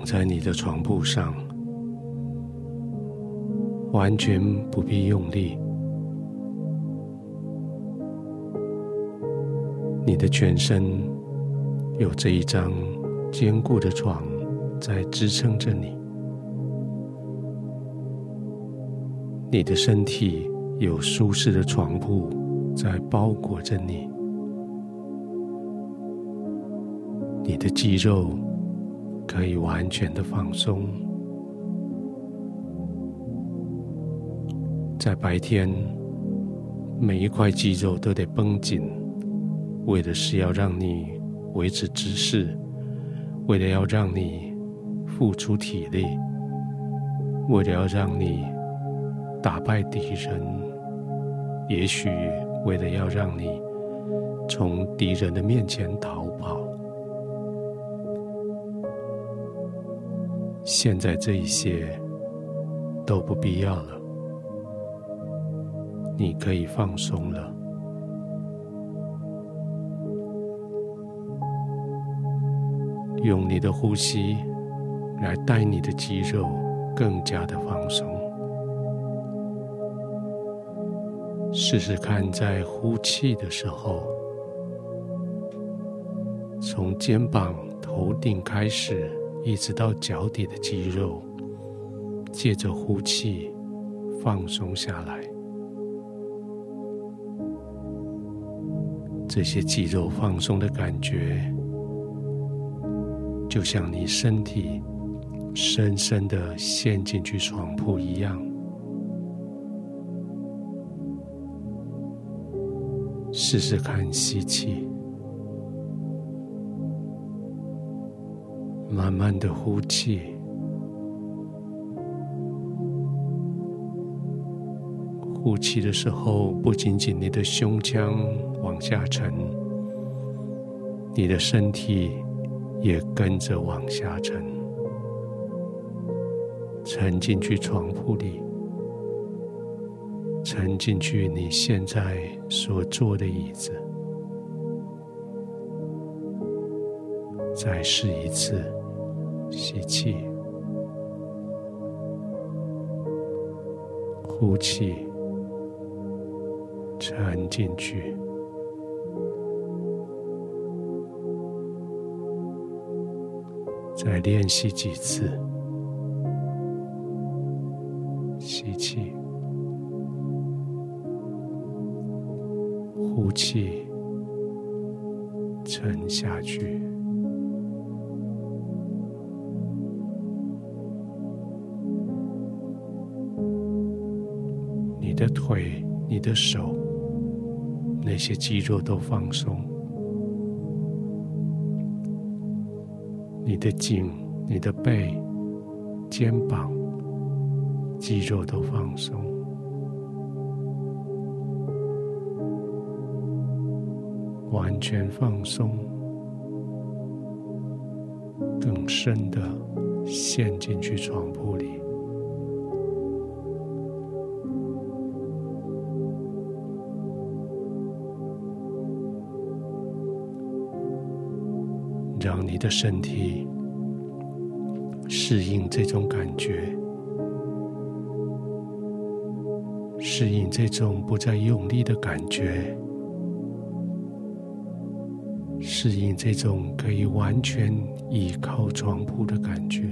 躺在你的床铺上，完全不必用力。你的全身有这一张坚固的床在支撑着你，你的身体有舒适的床铺在包裹着你，你的肌肉可以完全的放松。在白天，每一块肌肉都得绷紧。为的是要让你维持姿势，为了要让你付出体力，为了要让你打败敌人，也许为了要让你从敌人的面前逃跑。现在这一些都不必要了，你可以放松了。用你的呼吸来带你的肌肉更加的放松。试试看，在呼气的时候，从肩膀、头顶开始，一直到脚底的肌肉，借着呼气放松下来。这些肌肉放松的感觉。就像你身体深深的陷进去床铺一样，试试看吸气，慢慢的呼气，呼气的时候，不仅仅你的胸腔往下沉，你的身体。也跟着往下沉，沉进去床铺里，沉进去你现在所坐的椅子。再试一次，吸气，呼气，沉进去。再练习几次，吸气，呼气，沉下去。你的腿、你的手，那些肌肉都放松。你的颈、你的背、肩膀肌肉都放松，完全放松，更深的陷进去床铺里，让你的身体适应这种感觉，适应这种不再用力的感觉，适应这种可以完全倚靠床铺的感觉。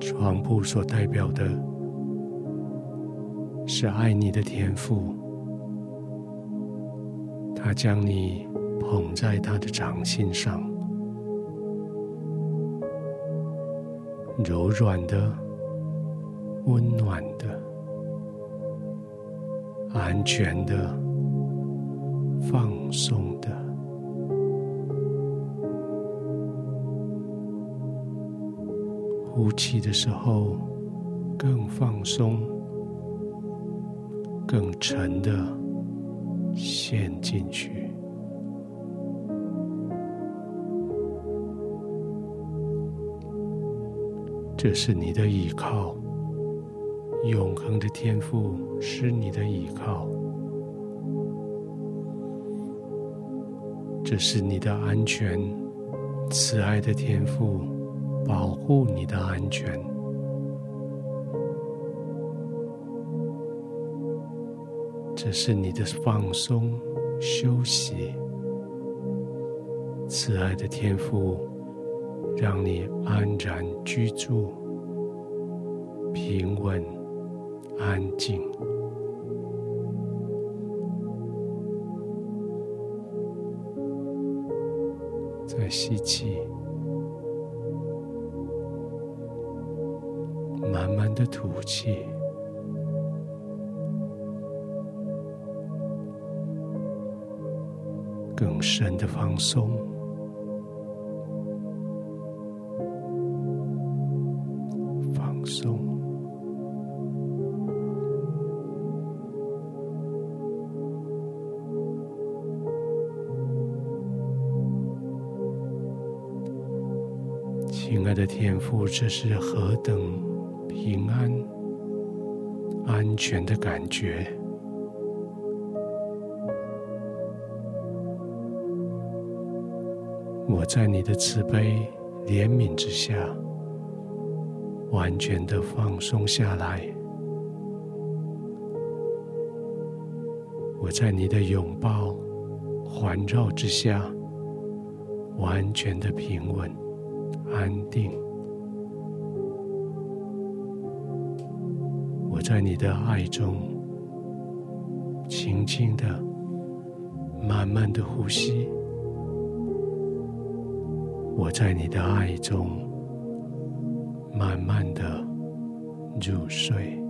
床铺所代表的。是爱你的天父，他将你捧在他的掌心上，柔软的、温暖的、安全的、放松的。呼气的时候更放松。更沉的陷进去，这是你的依靠，永恒的天赋是你的依靠，这是你的安全。慈爱的天赋保护你的安全，这是你的放松休息。慈爱的天父让你安然居住。平稳、安静，再吸气，慢慢的吐气，更深的放松。亲爱的天父，这是何等平安、安全的感觉！我在你的慈悲、怜悯之下，完全的放松下来；我在你的拥抱、环绕之下，完全的平稳。安定，我在你的爱中，轻轻的、慢慢的呼吸。我在你的爱中，慢慢的入睡。